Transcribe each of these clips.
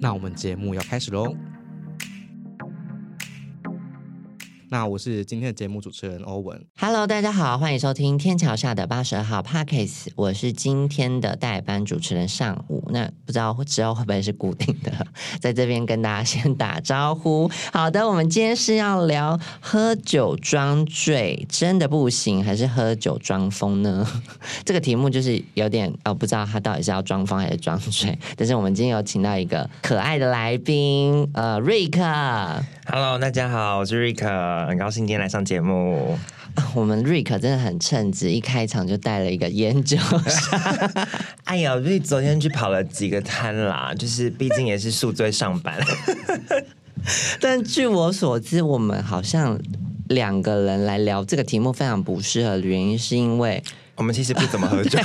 那我们节目要开始喽。那我是今天的节目主持人欧文。Hello，大家好，欢迎收听天桥下的八十二号 Parkes，我是今天的代班主持人上午。那不知道之后会不会是固定的，在这边跟大家先打招呼。好的，我们今天是要聊喝酒装醉，真的不行，还是喝酒装疯呢？这个题目就是有点呃，不知道他到底是要装疯还是装醉。但是我们今天有请到一个可爱的来宾，呃，瑞克。Hello，大家好，我是瑞克，很高兴今天来上节目。我们瑞克真的很称职，一开场就带了一个烟酒上。哎呀，瑞昨天去跑了几个摊啦，就是毕竟也是宿醉上班。但据我所知，我们好像两个人来聊这个题目非常不适合，原因是因为我们其实不怎么喝酒，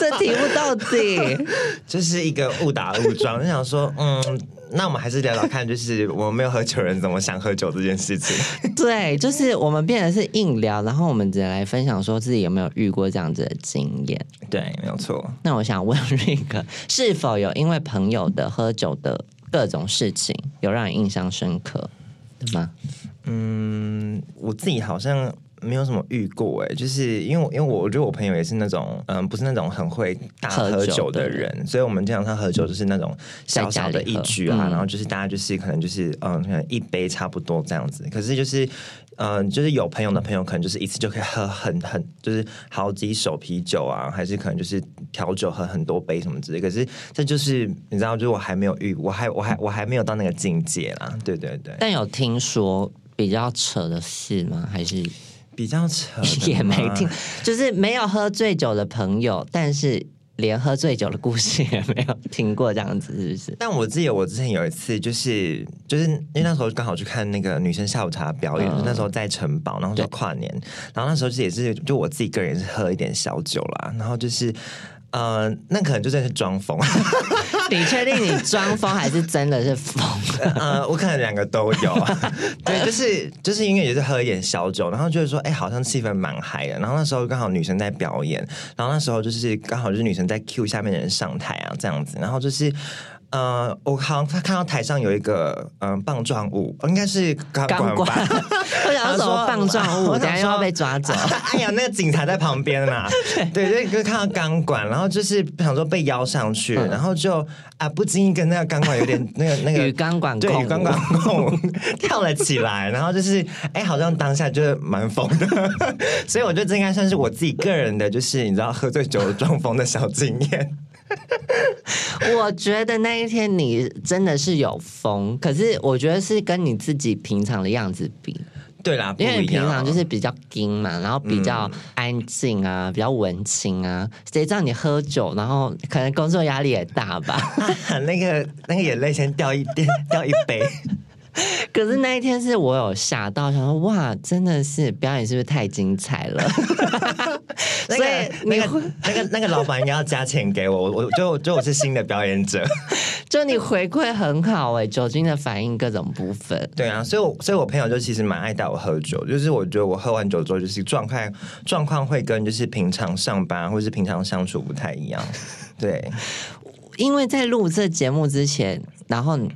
这题目到底就是一个误打误撞，就想说，嗯，那我们还是聊聊看，就是我们没有喝酒人怎么想喝酒这件事情。对，就是我们变成是硬聊，然后我们直接来分享说自己有没有遇过这样子的经验。对，没有错。那我想问瑞克，是否有因为朋友的喝酒的各种事情，有让你印象深刻的吗？嗯，我自己好像没有什么遇过哎，就是因为我因为我我觉得我朋友也是那种嗯，不是那种很会大喝酒的的人人，所以我们经常上喝酒就是那种小小的一局啊，然后就是大家就是可能就是嗯，可能一杯差不多这样子。可是就是嗯，就是有朋友的朋友可能就是一次就可以喝很很就是好几手啤酒啊，还是可能就是调酒喝很多杯什么之类。可是这就是你知道，就是我还没有遇，我还我还我还没有到那个境界啦。对对对，但有听说比较扯的事吗？还是比较扯 也没吗听，就是没有喝醉酒的朋友，但是连喝醉酒的故事也没有听过，这样子是不是？但我记得我之前有一次，就是就是因为那时候刚好去看那个女生下午茶表演，嗯。那时候在城堡，然后就跨年，然后那时候是也是就我自己个人也是喝一点小酒啦，然后就是呃，那可能就真的是装疯，你确定你装疯还是真的是疯？呃，我可能两个都有，对，就是就是因为也是喝一点小酒，然后就是说，哎、好像气氛蛮嗨的，然后那时候刚好女生在表演，然后那时候就是刚好就是女生在 Q 下面的人上台啊，这样子，然后就是。呃，我好像他看到台上有一个嗯、呃棒状物，应该是钢钢管 我想说什么棒状物，我等下又要被抓走。哎呀，那个警察在旁边啦，对，就就看到钢管，然后就是想说被邀上去，嗯然后就啊不经意跟那个钢管有点那个那个与钢管对钢管共跳了起来，然后就是哎，好像当下就是蛮疯的，所以我觉得这应该算是我自己个人的，就是你知道喝醉酒装疯的小经验。我觉得那一天你真的是有疯，可是我觉得是跟你自己平常的样子比，对啦，因为你平常就是比较硬嘛，然后比较安静啊，比较文青啊，谁知道你喝酒，然后可能工作压力也大吧。那个那个眼泪先掉一点掉一杯。可是那一天是我有吓到，想说哇，真的是表演是不是太精彩了？那 所以个那个那个那个老板应该要加钱给我，我我就 就我是新的表演者。就你回馈很好哎、酒精的反应各种部分。对啊，所以我所以我朋友就其实蛮爱带我喝酒，就是我觉得我喝完酒之后，就是状态状况会跟就是平常上班或是平常相处不太一样。对，因为在录这节目之前，然后你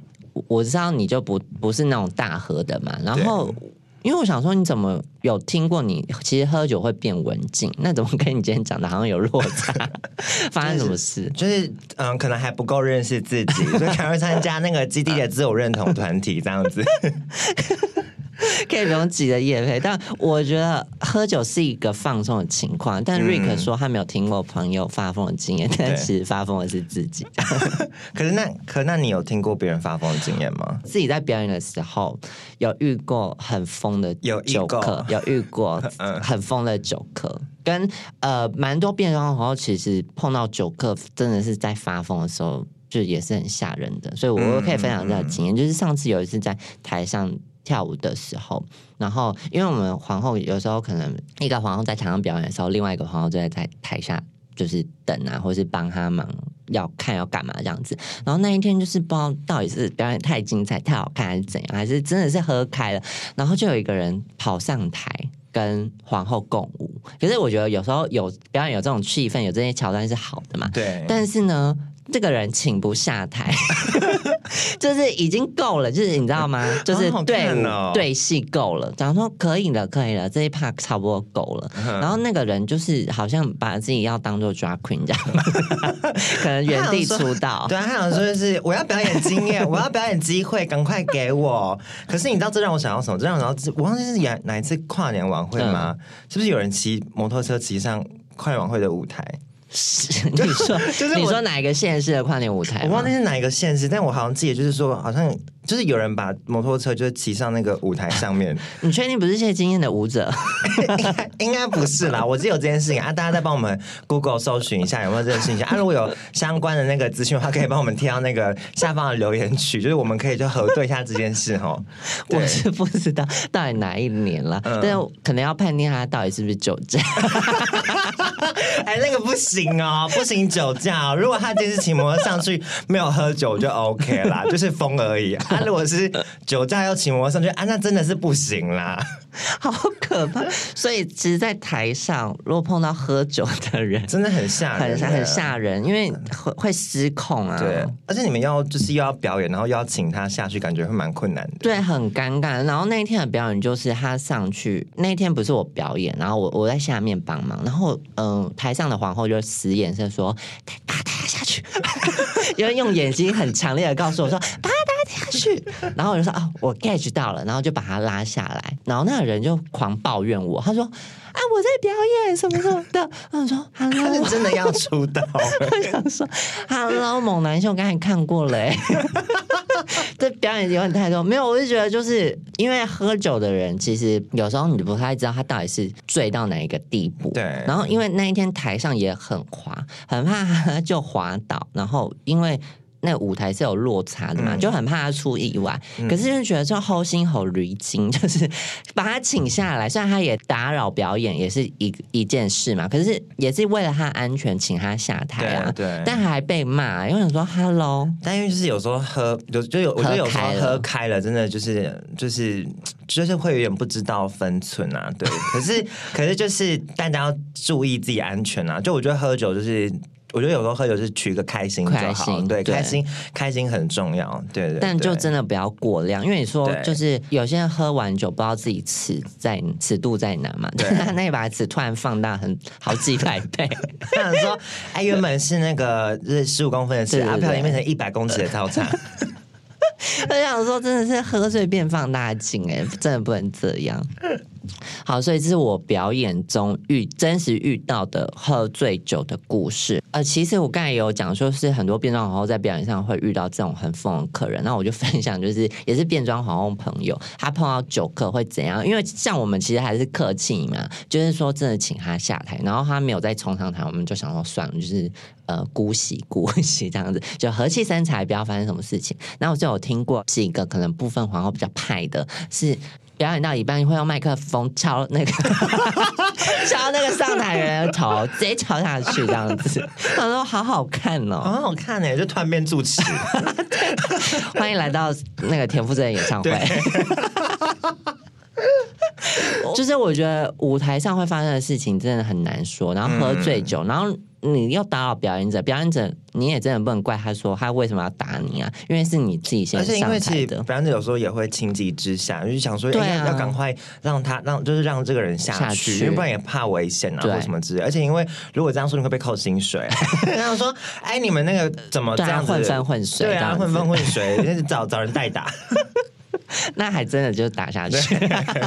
我知道你就不不是那种大喝的嘛，然后因为我想说你怎么有听过你其实喝酒会变文静，那怎么跟你今天讲的好像有落差？发生什么事？就是嗯，可能还不够认识自己，所以才会参加那个基地的自我认同团体这样子。可以不用急着夜配，但我觉得喝酒是一个放松的情况。但瑞克说他没有听过朋友发疯的经验，但其实发疯的是自己。可是那可那你有听过别人发疯的经验吗？自己在表演的时候有遇过很疯的有酒客，有遇过嗯很疯的酒客，跟呃蛮多变装的时候，其实碰到酒客真的是在发疯的时候就也是很吓人的，所以我可以分享这个经验。就是上次有一次在台上跳舞的时候，然后因为我们皇后有时候可能一个皇后在台上表演的时候，另外一个皇后就在在台下就是等啊，或是帮他忙要看要干嘛这样子。然后那一天就是不知道到底是表演太精彩、太好看还是怎样，还是真的是喝开了，然后就有一个人跑上台。跟皇后共舞，可是我觉得有时候有表演有这种气氛，有这些桥段是好的嘛。对，但是呢，这个人请不下台，就是已经够了，就是你知道吗？就是对对戏够了，讲说可以了，可以了，这一 part 差不多够了。然后那个人就是好像把自己要当做 drag queen 这样，可能原地出道。对啊，他想说就是我要表演经验，我要表演机会，赶快给我。可是你知道这让我想到什么？这让我想到我忘记是哪哪一次跨年晚会吗？嗯是不是有人骑摩托车骑上跨年晚会的舞台？是 你说，就是你说哪一个县市的跨年舞台？我忘记是哪一个县市，但我好像记得就是说，好像就是有人把摩托车就是骑上那个舞台上面，你确定不是谢金燕的舞者？应该应该不是啦，我记得有这件事情啊，大家再帮我们 Google 搜寻一下有没有这件事情啊，如果有相关的那个资讯的话，可以帮我们贴到那个下方的留言区，就是我们可以就核对一下这件事哈。我是不知道到底哪一年了，嗯但是可能要判定他到底是不是酒驾。哎，那个不行行哦，不行酒驾、如果他今天是骑摩托上去没有喝酒就 OK 啦，就是疯而已。他，如果是酒驾要骑摩托上去啊，那真的是不行啦。好可怕！所以其实，在台上如果碰到喝酒的人，真的很吓人，很很吓人，因为会会失控啊。对，而且你们要就是又要表演，然后又要请他下去，感觉会蛮困难的。对，很尴尬。然后那一天的表演就是他上去，那一天不是我表演，然后我我在下面帮忙，然后嗯、呃台上的皇后就使眼色说：“把他带下去。” 因为用眼睛很强烈的告诉我说：“把他带下去。”然后我就说：“啊，我 get 到了。”然后就把他拉下来，然后那个人就狂抱怨我，他说：“啊，我在表演什么什么的。”然后我说他：“Hello 是。”真的要出道，我想说，Hello，猛男秀，刚才看过了哎，这表演有点太多。没有，我就觉得就是因为喝酒的人，其实有时候你不太知道他到底是醉到哪一个地步。对然后因为那一天台上也很滑，很怕他就滑倒，然后因为。那舞台是有落差的嘛，嗯就很怕他出意外。可是就觉得这齁心齁驴精，就是把他请下来，虽然他也打扰表演，也是一一件事嘛，可是也是为了他安全，请他下台啊。对对但还被骂，因为想说 “hello”，但因为就是有时候喝，有就有我觉得有时候喝开了，真的就是就是就是会有点不知道分寸啊。对，可是 可是就是大家要注意自己安全啊。就我觉得喝酒就是。我觉得有时候喝酒是取一个开心就好，心对，对开心开心很重要，对对。但就真的不要过量，因为你说就是有些人喝完酒不知道自己尺在尺度在哪嘛，对他 那一把尺突然放大很好几百倍，他想说，哎，原本是那个是十五公分的尺，啊，对对对不小心变成一百公尺的套餐。我想说真的是喝醉变放大镜哎、真的不能这样。好，所以这是我表演中遇真实遇到的喝醉酒的故事。呃，其实我刚才有讲说，是很多变装皇后在表演上会遇到这种很疯的客人。那我就分享，就是也是变装皇后朋友，他碰到酒客会怎样？因为像我们其实还是客气嘛，就是说真的请他下台，然后他没有再冲上台，我们就想说算了，就是呃姑息姑息这样子，就和气生财，不要发生什么事情。那我就有听过几个可能部分皇后比较派的，是表演到一半会用麦克风敲那个 敲那个上台人的头，直接敲下去这样子。他说好好看哦，好好看呢，就突然变主持。欢迎来到那个田馥甄的演唱会。就是我觉得舞台上会发生的事情真的很难说，然后喝醉酒，然后你又打扰表演者，表演者你也真的不能怪他说他为什么要打你啊，因为是你自己先而且因上为其实台的。表演者有时候也会情急之下，就是想说，对啊哎要要赶快让他让就是让这个人下下去，因为不然也怕危险啊或什么之类。而且因为如果这样说，你会被扣薪水。然后说，哎，你们那个怎么这样子混分混水对啊，混分混水，就是找找人代打。那还真的就打下去，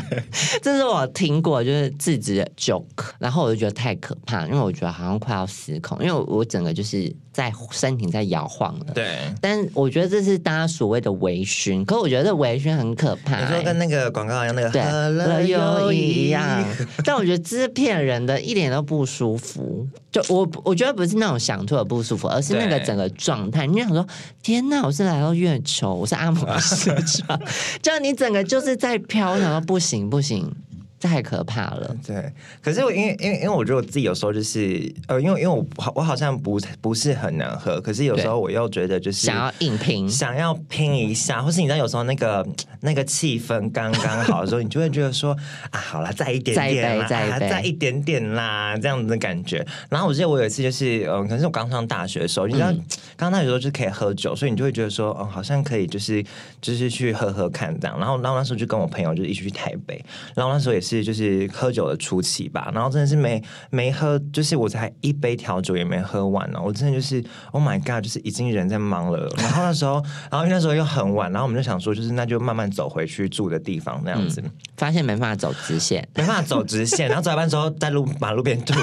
这是我听过就是自己的 joke，然后我就觉得太可怕，因为我觉得好像快要失控，因为我我整个就是在身体在摇晃了。对。但我觉得这是大家所谓的微醺，可我觉得微醺很可怕、你说跟那个广告一样，那个对喝了了又一一样，但我觉得这是骗人的，一点都不舒服。就我我觉得不是那种想吐的不舒服，而是那个整个状态。你就想说，天哪，我是来到月球，我是阿姆斯壮，就你整个就是在飘，想说不行不行，太可怕了。对，可是我因为因为因为我觉得我自己有时候就是呃，因为因为我好我好像不不是很能喝，可是有时候我又觉得就是想要硬拼，想要拼一下，或是你知道有时候那个那个气氛刚刚好的时候，你就会觉得说 啊，好了，再一点点啦，再一再一啊再一点点啦，这样子的感觉。然后我记得我有一次就是嗯、呃可能是我刚上大学的时候，你知道刚上大学的时候就可以喝酒，所以你就会觉得说哦，好像可以就是就是去喝喝看这样。然后然后那时候就跟我朋友就一起去台北，然后那时候也是就是喝酒的初期吧，然后真的是没没喝，就是我才一杯调酒也没喝完呢，我真的就是 Oh my God，就是已经人在忙了。然后那时候，然后那时候又很晚，然后我们就想说，就是那就慢慢走回去住的地方那样子。发现没办法走直线，没办法走直线，然后走一半之后在路马路边吐，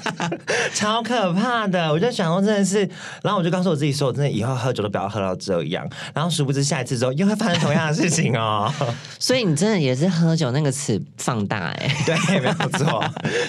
超可怕的。我就想说真的是，然后我就告诉我自己说，我真的以后喝酒都不要喝到这样。然后殊不知下一次之后又会发生同样的事情哦。所以你真的也是喝酒那个词放大哎、对，没有错，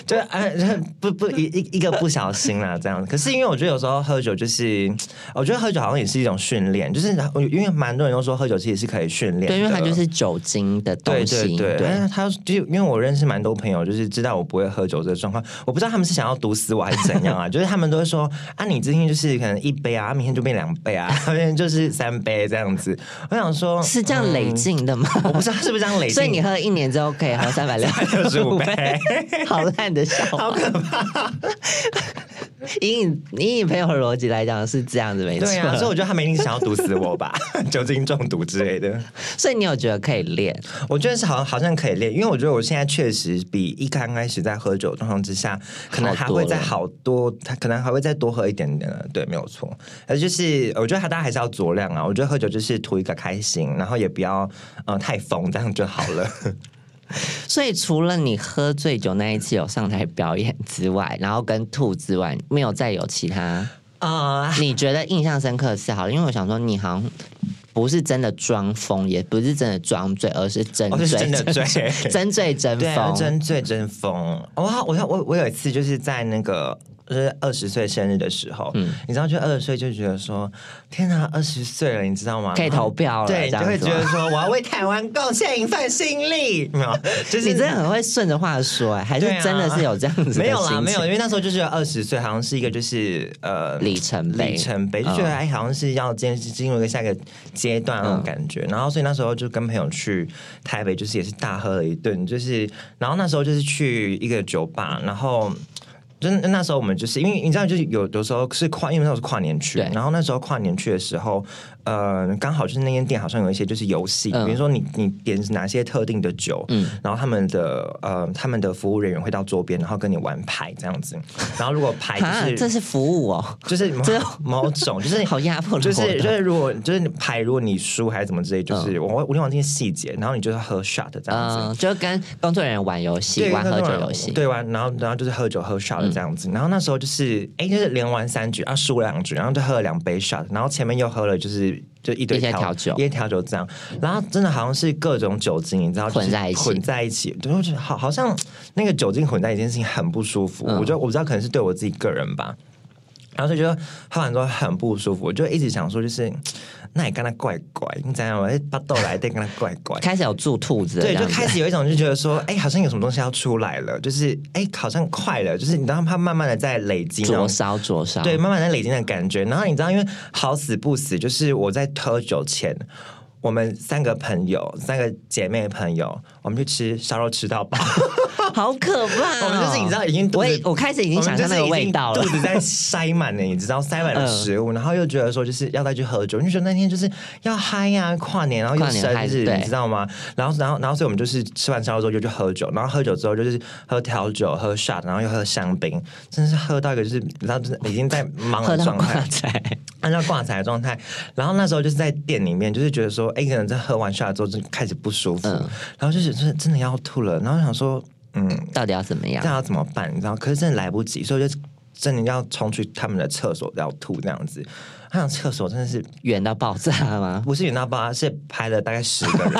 就哎不不 一一一个不小心啦，这样。可是因为我觉得有时候喝酒就是，我觉得喝酒好像也是一种训练，就是因为蛮多人都说喝酒其实是可以训练的，对，因为它就是酒精的东对西，对对，但是他就因为我认识蛮多朋友，就是知道我不会喝酒这个状况，我不知道他们是想要毒死我还是怎样啊？就是他们都会说啊，你今天就是可能一杯啊，明天就变两杯啊，后天就是三杯这样子。我想说，是这样累进的吗？嗯我不知道是不是这样累进，所以你喝一年之后可以喝三百六365杯杯，好烂的笑话，好可怕。以你以你朋友的逻辑来讲是这样子没错，对啊，所以我觉得他们一定是想要毒死我吧，酒精中毒之类的。所以你有觉得可以练？我觉得是好像好像可以练，因为我觉得我现在确实比一刚开始在喝酒的状况之下，可能还会再好多，他可能还会再多喝一点点了。对，没有错。而就是我觉得他大家还是要酌量啊。我觉得喝酒就是图一个开心，然后也不要呃太疯，这样就好了。所以除了你喝醉酒那一次有上台表演之外，然后跟吐之外，没有再有其他啊、你觉得印象深刻的事好了？因为我想说你好像。不是真的装疯，也不是真的装醉，而是真醉，哦是真的醉 真醉真疯，真醉真疯。我我我我有一次就是在那个。就是二十岁生日的时候，嗯你知道，就二十岁就觉得说，天哪，二十岁了，你知道吗？可以投票了对，你就会觉得说，我要为台湾贡献一份心力，没有？就是你真的很会顺着话说、哎，还是真的是有这样子的没有啦，没有，因为那时候就觉得二十岁好像是一个就是呃里程碑里程碑，就觉得嗯哎，好像是要进进入一个下一个阶段那种感觉。然后所以那时候就跟朋友去台北，就是也是大喝了一顿，就是然后那时候就是去一个酒吧，然后。就是那时候我们就是因为你知道，就是有有时候是跨，因为那时候是跨年去，然后那时候跨年去的时候，呃，刚好就是那间店好像有一些就是游戏，嗯。比如说你你点哪些特定的酒，嗯。然后他们的呃他们的服务人员会到桌边，然后跟你玩牌这样子，然后如果牌啊，就是这是服务哦，就是 某这某种就是 好压迫就是就是如果就是牌如果你输还是怎么之类，就是、我我有点忘记细节，然后你就是喝 shot 这样子。嗯，就跟工作人员玩游戏，玩喝酒游戏，对玩，然后然后就是喝酒喝 shot 这样子，然后那时候就是哎，就是连玩三局啊，输了两局，然后就喝了两杯 shot，然后前面又喝了就是就一堆一些调酒。一些调酒这样，然后真的好像是各种酒精，你知道就是混在一起。混在一起，就会觉得好好像那个酒精混在一起事情很不舒服，嗯我觉得我不知道可能是对我自己个人吧。然后就觉得喝完之后很不舒服，我就一直想说，就是那也跟他怪怪，你怎样？我巴豆来电跟他怪怪，开始有住兔子了，对，就开始有一种就觉得说，哎，好像有什么东西要出来了，就是哎，好像快了，就是你知道它慢慢的在累积那灼种。烧灼烧，对，慢慢在累积的感觉。然后你知道，因为好死不死，就是我在喝酒前，我们三个朋友，三个姐妹朋友，我们去吃烧肉，吃到饱。好可怕、哦！我们就是你知道已经我也我开始已经想象那个味道了肚。子在塞满了，你知道塞满了食物，然后又觉得说就是要再去喝酒，你就觉得那天就是要嗨呀、跨年，然后又生日，你知道吗？然后然后然后所以我们就是吃完烧肉之后就去喝酒，然后喝酒之后就是喝调酒、喝 shot，然后又喝香槟，真的是喝到一个就是你知道就是已经在忙的状态挂。彩，按照挂彩的状态，然后那时候就是在店里面，就是觉得说，哎，可能在喝完 shot 之后就开始不舒服，嗯然后就是真的真的要吐了，然后想说，嗯，到底要怎么样这？样要怎么办？你知道？可是真的来不及，所以我就真的要冲去他们的厕所要吐这样子。他想厕所真的是远到爆炸吗？不是远到爆炸，是排了大概十个人，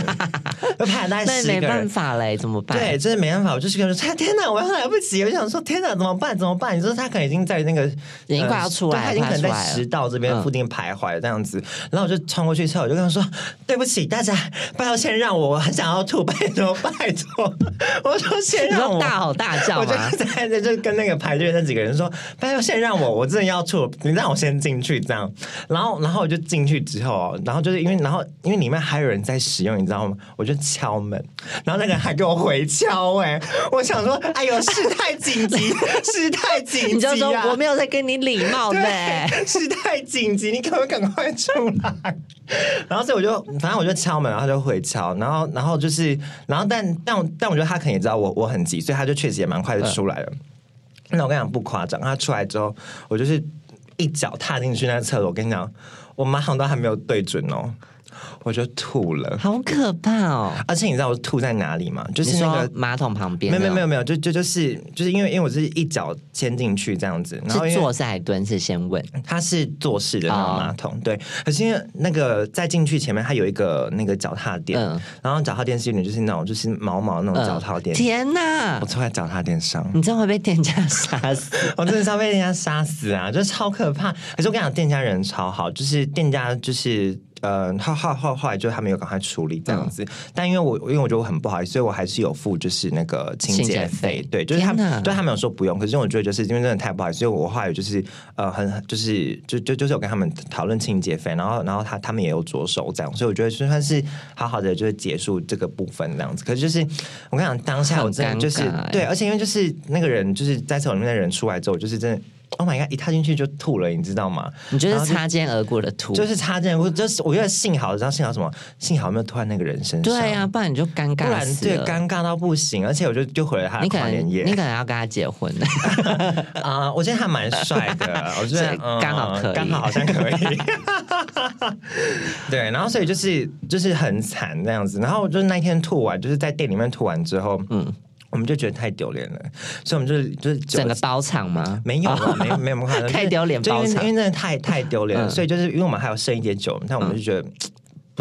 就拍了大概十个人。法嘞，怎么办？对，真的没办法，我就是跟他说：“天哪，我要来不及！”我就想说：“天哪，怎么办？怎么办？”你说他可能已经在那个已经快要出来对他已经可能在食道这边嗯附近徘徊这样子。然后我就冲过去之后，我就跟他说：“对不起，大家，拜托先让我，我很想要吐，拜托拜托。”我说：“先让我。”大吼大叫我就吗？在在就跟那个排队的那几个人说：“拜托，先让我，我真的要吐，你让我先进去这样。”然后，然后我就进去之后哦，然后就是因为，然后因为里面还有人在使用，你知道吗？我就敲门，然后那个人还给我回敲、哎，我想说，哎呦，事态紧急，事态紧急、啊，你就说我没有在跟你礼貌的、对，事态紧急，你可不可以赶快出来？然后所以我就，反正我就敲门，然后他就回敲，然后然后就是，然后但但但我觉得他可能也知道我我很急，所以他就确实也蛮快的出来了。那我跟你讲不夸张，他出来之后，我就是一脚踏进去那个厕所，我跟你讲，我马桶都还没有对准哦，我就吐了。好可怕哦！而且你知道我吐在哪里吗？就是那个马桶旁边没有没有没有，没有，就就就是就是因为因为我是一脚先进去这样子，然后是坐是还蹲？是先问他是坐式的那种哦马桶，对。可是因为那个在进去前面，它有一个那个脚踏垫，嗯然后脚踏垫是有点就是那种就是毛毛那种脚踏垫。天哪我！坐在脚踏垫上，你真的会被店家杀死？我真的是要被店家杀死啊！就是超可怕。可是我跟你讲，店家人超好，就是店家就是。呃，后后后后来就他们有赶快处理这样子，但因为我因为我觉得我很不好意思，所以我还是有付就是那个清清洁洁费费，对，就是他们对他们有说不用，可是我觉得就是因为真的太不好意思，所以我后来就是呃很就是就就就是有跟他们讨论清洁费，然后然后他他们也有着手这样，所以我觉得就算是好好的就是结束这个部分这样子。可是就是我跟你讲，当下我真的就是对，而且因为就是那个人就是在厕所里面的人出来之后，就是真的。Oh my god！一踏进去就吐了，你知道吗？你就是擦肩而过的吐，就是插件，我就是我觉得幸好，知道幸好什么？幸好没有吐在那个人身上。对啊，不然你就尴不尬然对。尴尬到不行，而且我就就回了他的你可能跨年夜你可能要跟他结婚 啊、我觉得他蛮帅的，我觉得 刚好可以刚好好像可以。对，然后所以就是就是很惨这样子，然后就是那一天吐完，就是在店里面吐完之后，嗯，我们就觉得太丢脸了，所以我们就是就是整个包场吗？没有啊，没有没有那么夸张，太丢脸就因为包场因为真的太太丢脸了，嗯所以就是因为我们还有剩一点酒，但我们就觉得。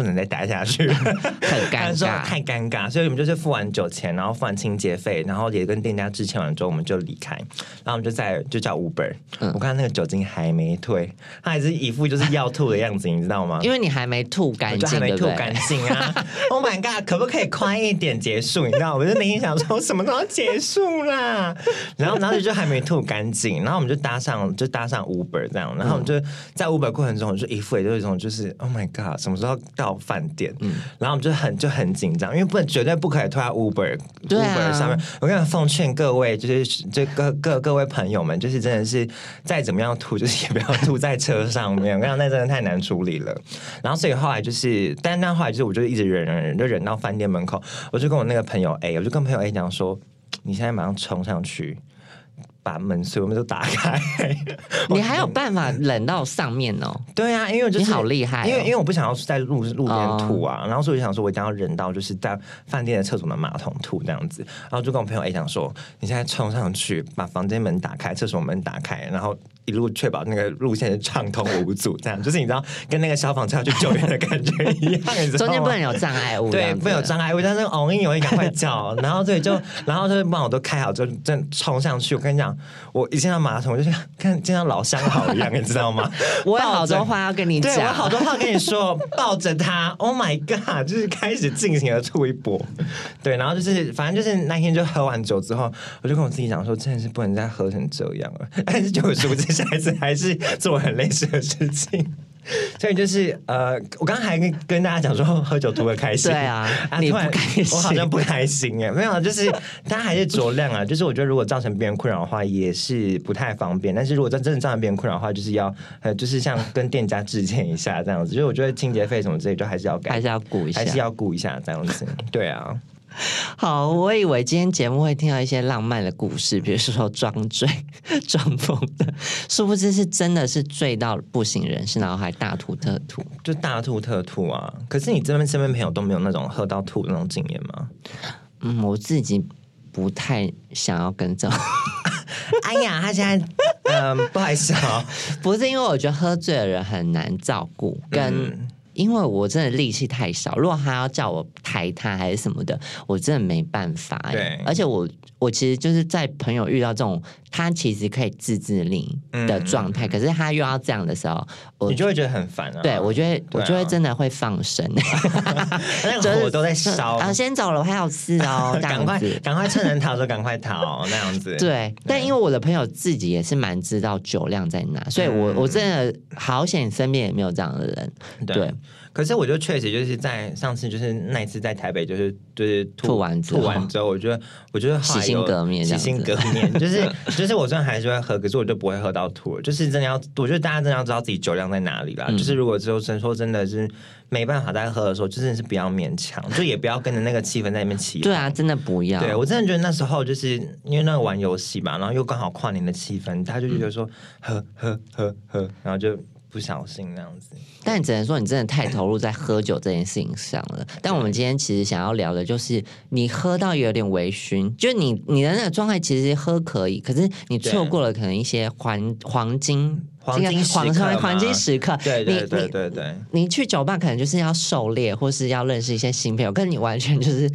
不能再待下去，很尴尬。太尴尬，所以我们就是付完酒钱，然后付完清洁费，然后也跟店家致歉完之后，我们就离开，然后我们就在就叫 Uber，、我看那个酒精还没退，他还是一副就是要吐的样子，你知道吗？因为你还没吐干净，还没吐干净啊！Oh my god，可不可以快一点结束？你知道，我就内心想说，什么都要结束啦。然后，然后就还没吐干净，然后我们就搭上，就搭上 Uber 这样，然后我们就在 Uber 过程中，我就一副也就是一种就是 Oh my god，什么时候到饭店？嗯然后我们就很就很紧张，因为不能绝对不可以吐在 Uber、啊、Uber 上面。我跟你奉劝各位，就是这各各各位朋友们，就是真的是再怎么样吐，就是也不要吐在车上面。我跟你讲，那真的太难处理了。然后所以后来就是，但那后来就是我就一直忍忍忍，就忍到饭店门口，我就跟我那个朋友 A，我就跟朋友 A 讲说，你现在马上冲上去。把门所有门都打开，你还有办法忍到上面哦？对啊，因为我就是你好厉害哦。因为因为我不想要在路路边吐啊，然后所以我就想说，我一定要忍到就是在饭店的厕所的马桶吐这样子，然后就跟我朋友 A 讲说，你现在冲上去把房间门打开，厕所门打开，然后一路确保那个路线是畅通无阻，这样就是你知道跟那个消防车要去救援的感觉一样，你知道中间不能有障碍物，对，不能有障碍物，但是哦，因为赶快叫，然后对，就然后就是帮我都开好之后，真的冲上去。我跟你讲，我一见到马桶，我就像看见到老相好一样，你知道吗？我有好多话要跟你对我有讲，好多话跟你说，抱着他，Oh my God，就是开始进行了吐一波。对，然后就是反正就是那天就喝完酒之后，我就跟我自己讲说，真的是不能再喝成这样了。但是就是不知下一次还是做很类似的事情。所以就是呃，我刚刚还跟跟大家讲说喝酒图个开心，对啊你突然不开心我好像不开心哎，没有，就是大家还是酌量啊。就是我觉得如果造成别人困扰的话，也是不太方便。但是如果真真的造成别人困扰的话，就是要呃，就是像跟店家致歉一下这样子。就是我觉得清洁费什么之类，就还是要改，还是要顾一下还。是要顾一下这样子。对啊，好，我以为今天节目会听到一些浪漫的故事，比如说装醉、装疯的，殊不知是真的是醉到不省人事，然后还大吐特吐。就大吐特吐啊。可是你这边身边朋友都没有那种喝到吐的那种经验吗？嗯，我自己不太想要跟这种，哎呀，他现在嗯，不好意思啊，不是因为我觉得喝醉的人很难照顾，跟、嗯因为我真的力气太少，如果他要叫我抬他还是什么的，我真的没办法、欸。对而且我我其实就是在朋友遇到这种他其实可以自制力的状态，可是他又要这样的时候，我你就会觉得很烦啊。对我觉得我就会真的会放生，那个 火都在烧，啊，先走了，我还有事哦，这赶快。赶快趁人逃的时候赶快逃，那样子。对，但因为我的朋友自己也是蛮知道酒量在哪，所以我、嗯。我真的好险身边也没有这样的人。对。对可是我就确实就是在上次就是那一次在台北就是就是吐完之后吐完之后，我觉得我觉得洗心革面洗心革面，就是 就是我虽然还是会喝，可是我就不会喝到吐，就是真的要，我觉得大家真的要知道自己酒量在哪里啦。嗯就是如果之后真说真的是没办法再喝的时候，就真的是不要勉强，就也不要跟着那个气氛在那边起。对啊，真的不要。对，我真的觉得那时候就是因为那个玩游戏嘛，然后又刚好跨年的气氛，他就觉得说喝喝喝喝，然后就不小心那样子。但只能说你真的太投入在喝酒这件事情上了。但我们今天其实想要聊的就是，你喝到有点微醺，就是你你的那个状态其实喝可以，可是你错过了可能一些黄黄金黄金时刻 黄金时刻。对对对对对。你去酒吧可能就是要狩猎，或是要认识一些新朋友，可是你完全就是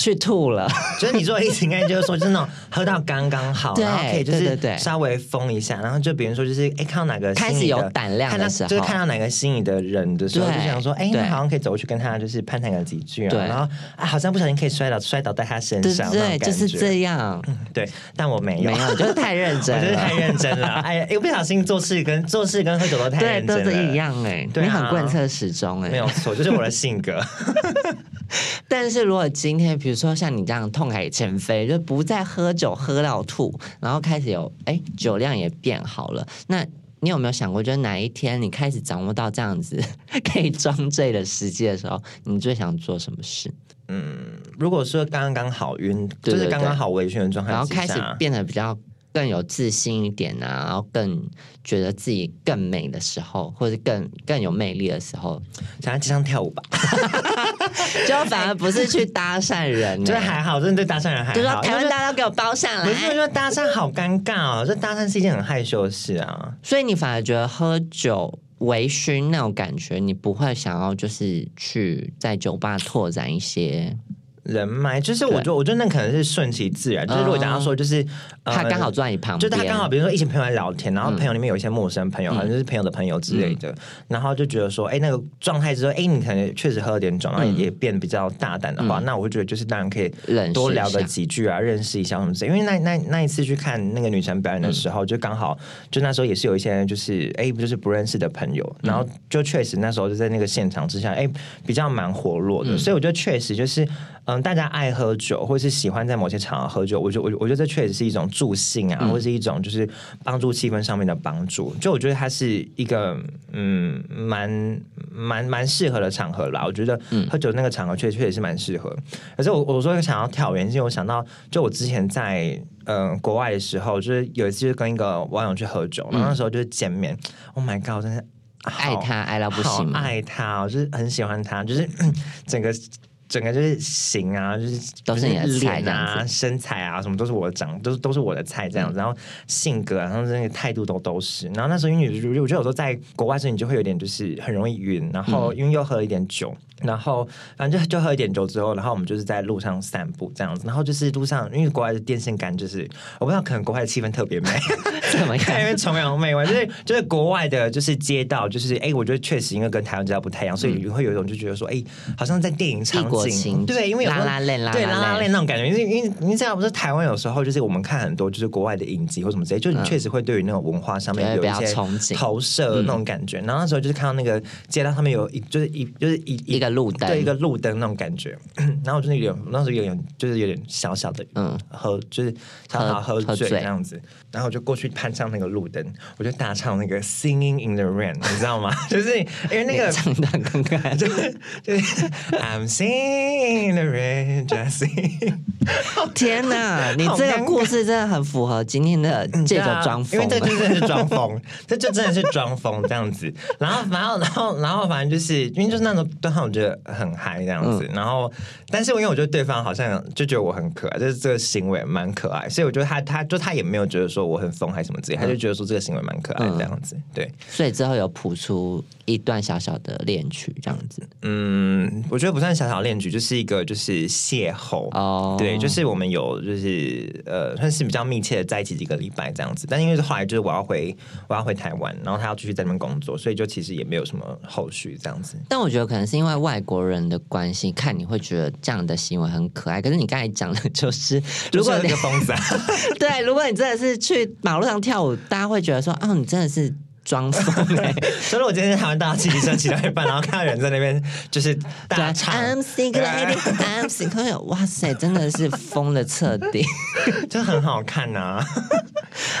去吐了。就是你做的意思，应该就是说，就是那种喝到刚刚好，对然后可以就是稍微疯一下，然后就比如说就是哎，看到哪个开始心仪的有胆量的看到时候。就是看到哪个心仪的人的时候，就想说，哎，对。那好像可以走过去跟他就是攀谈个几句啊，对。然后啊，好像不小心可以摔倒摔倒在他身上，对就是这样。对，但我没有，没有，就是太认真了，我就是太认真了，哎呀，一不小心做事跟做事跟喝酒都太，认真了，都是一。样哎、对啊。你很贯彻始终哎、没有错，就是我的性格。但是如果今天比如说像你这样痛改前非，就不再喝酒喝到吐，然后开始有哎、酒量也变好了，那你有没有想过，就是哪一天你开始掌握到这样子 可以装醉的时机的时候，你最想做什么事？嗯如果说刚刚好晕，对对就是刚刚好微醺的状态，然后开始变得比较更有自信一点啊，然后更觉得自己更美的时候，或者更更有魅力的时候，想在街上跳舞吧，就反而不是去搭讪人、欸，就是还好，真的对搭讪人还好。就说台湾大家都给我包上不是，我来觉，得搭讪好尴尬哦，这搭讪是一件很害羞的事啊。所以你反而觉得喝酒微醺那种感觉，你不会想要就是去在酒吧拓展一些，人脉就是，我觉得，我觉得那可能是顺其自然。就是如果假如说，就是、呃他刚好坐在你旁就边，是他刚好，比如说一群朋友在聊天，然后朋友里面有一些陌生朋友，好像就是朋友的朋友之类的，然后就觉得说，哎，那个状态之后，哎，你可能确实喝了点酒，然后也变得比较大胆的话，那我会觉得就是当然可以多聊个几句啊，认识一下什么之类。因为那那那一次去看那个女神表演的时候，就刚好就那时候也是有一些就是哎，就是不认识的朋友，然后就确实那时候就在那个现场之下，哎，比较蛮活络的，所以我觉得确实就是嗯，大家爱喝酒或是喜欢在某些场合喝酒，我觉得我我觉得这确实是一种助兴啊，或是一种就是帮助气氛上面的帮助。就我觉得它是一个嗯蛮蛮蛮适合的场合啦。我觉得喝酒那个场合确确实是蛮适合。可是我我说想要跳远因，是因为我想到就我之前在嗯、呃国外的时候，就是有一次就跟一个网友去喝酒，然后那时候就是见面、o h my god，真的。爱他爱到不行爱他、哦，就是很喜欢他，就是 整个整个就是型啊，就是都是你的菜啊、身材啊，什么都是我的长，都是都是我的菜这样子。然后性格啊，然后那个态度都都是。然后那时候因为我觉得有时候在国外时候，你就会有点就是很容易晕，然后因为又喝了一点酒。然后反正就就喝一点酒之后，然后我们就是在路上散步这样子，然后就是路上，因为国外的电线杆就是我不知道，可能国外的气氛特别美，怎么看因？为崇洋媚外，就是就是国外的，就是街道，就是哎、我觉得确实因为跟台湾街道不太一样，所以你会有一种就觉得说，哎、好像在电影场景，对，因为有拉拉链拉对拉链链那种感觉，因为因为你知道不是台湾有时候就是我们看很多就是国外的影集或什么之类，就你确实会对于那种文化上面有一些投射那种感觉。然后那时候就是看到那个街道上面有一就是一就是一一个路灯。对一个路灯那种感觉，然后我就是有点那时候有点就是有点小小的嗯。嗯喝就是小小喝醉这样子，然后我就过去攀上那个路灯，我就大唱那个 Singing in the Rain，你知道吗？就是因为那个唱的很尴尬。就是就是 I'm singing in the rain, Jessie。天哪，你这个故事真的很符合今天的这个装疯，因为这就真的是装疯，这就真的是装疯这样子。然后，然后，然后，然后，反正就是因为就是那种对方我很嗨这样子。然后，但是因为我觉得对方好像就觉得我很可爱，就是这个行为蛮可爱，所以我觉得他他就他也没有觉得说我很疯还是什么之类，他就觉得说这个行为蛮可爱这样子。对，所以之后有谱出一段小小的恋曲这样子。嗯，我觉得不算小小恋曲，就是一个就是邂逅哦。对，就是我们有就是呃，算是比较密切的在一起几个礼拜这样子。但因为后来就是我要回我要回台湾，然后他要继续在那边工作，所以就其实也没有什么后续这样子。但我觉得可能是因为外国人的关系，看你会觉得这样的行为很可爱。可是你刚才讲的就是，如果你个疯子，对，如果你真的是去马路上跳舞，大家会觉得说，哦，你真的是。装疯哎！所以，我今天在台湾搭汽车骑到一半，然后看到人在那边就是大唱。I'm single, I'm single。哇塞，真的是疯的彻底，就很好看呐！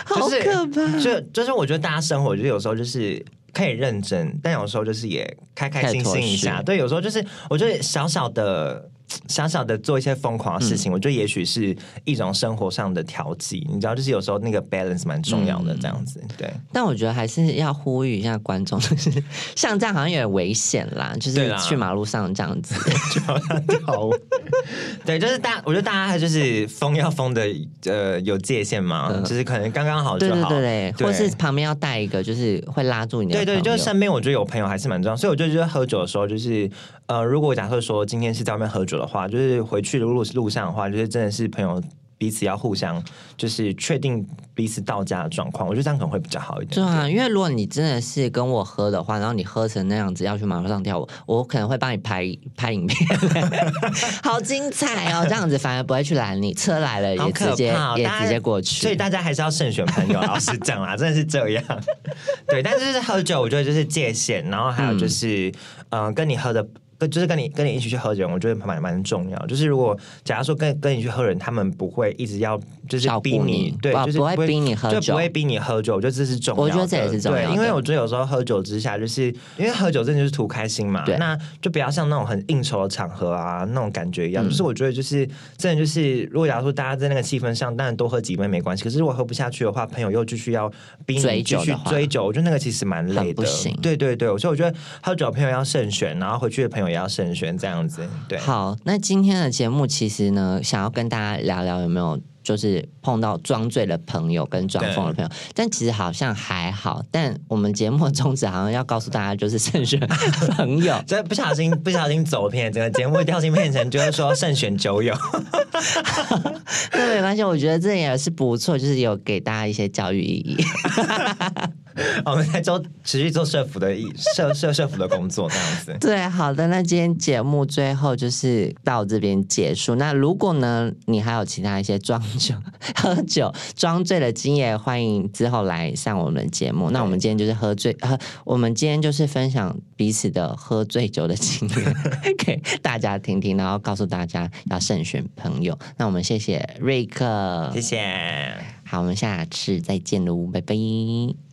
好可怕！就就是我觉得大家生活就有时候就是可以认真，但有时候就是也开开心心一下。对，有时候就是我觉得小小的。小小的做一些疯狂的事情，我觉得也许是一种生活上的调剂。你知道，就是有时候那个 balance 蛮重要的，这样子。对。但我觉得还是要呼吁一下观众，就 是像这样好像有点危险啦，就是去马路上这样子。对，就是大，我觉得大家还就是疯要疯的，呃，有界限嘛，就是可能刚刚好就好。对对对，或是旁边要带一个，就是会拉住你。对对，就是身边我觉得有朋友还是蛮重要，所以我就觉得喝酒的时候，就是呃，如果假设说今天是在外面喝酒。的话，就是回去的路路上的话，就是真的是朋友彼此要互相，就是确定彼此到家的状况。我觉得这样可能会比较好一点。对啊，因为如果你真的是跟我喝的话，然后你喝成那样子要去马路上跳舞，我可能会帮你拍拍影片，好精彩哦！这样子反而不会去拦你，车来了也直接也直接过去。所以大家还是要慎选朋友，老实讲啦，真的是这样。对，但是喝酒，我觉得就是界限，然后还有就是，嗯，跟你喝的。就是跟你跟你一起去喝酒，我觉得蛮蛮重要。就是如果假如说跟跟你去喝人，他们不会一直要就是逼你，对，就是不会逼你喝酒，就不会逼你喝酒。我觉得这是重要。我觉得这也是重要。对，因为我觉得有时候喝酒之下，就是因为喝酒真的就是图开心嘛。那就不要像那种很应酬的场合啊，那种感觉一样。就是我觉得就是真的就是，如果假如说大家在那个气氛上，当然多喝几杯没关系。可是如果喝不下去的话，朋友又继续要逼你继续追酒，我觉得那个其实蛮累的。对对对，所以我觉得喝酒朋友要慎选，然后回去的朋友也要慎选。这样子，对。好，那今天的节目其实呢，想要跟大家聊聊有没有就是碰到装醉的朋友跟装疯的朋友，但其实好像还好。但我们节目的宗旨好像要告诉大家，就是慎选朋友。这不小心不小心走偏，整个节目掉进变成就是说慎选酒友。那没关系，我觉得这也是不错，就是有给大家一些教育意义。我们在做持续做社服的社社社服的工作，这样子。对，好的，那今天节目最后就是到这边结束。那如果呢，你还有其他一些装酒、喝酒装醉的经验，欢迎之后来上我们节目。那我们今天就是喝醉，喝我们今天就是分享彼此的喝醉酒的经验 给大家听听，然后告诉大家要慎选朋友。那我们谢谢瑞克，谢谢。好，我们下次再见喽，拜拜。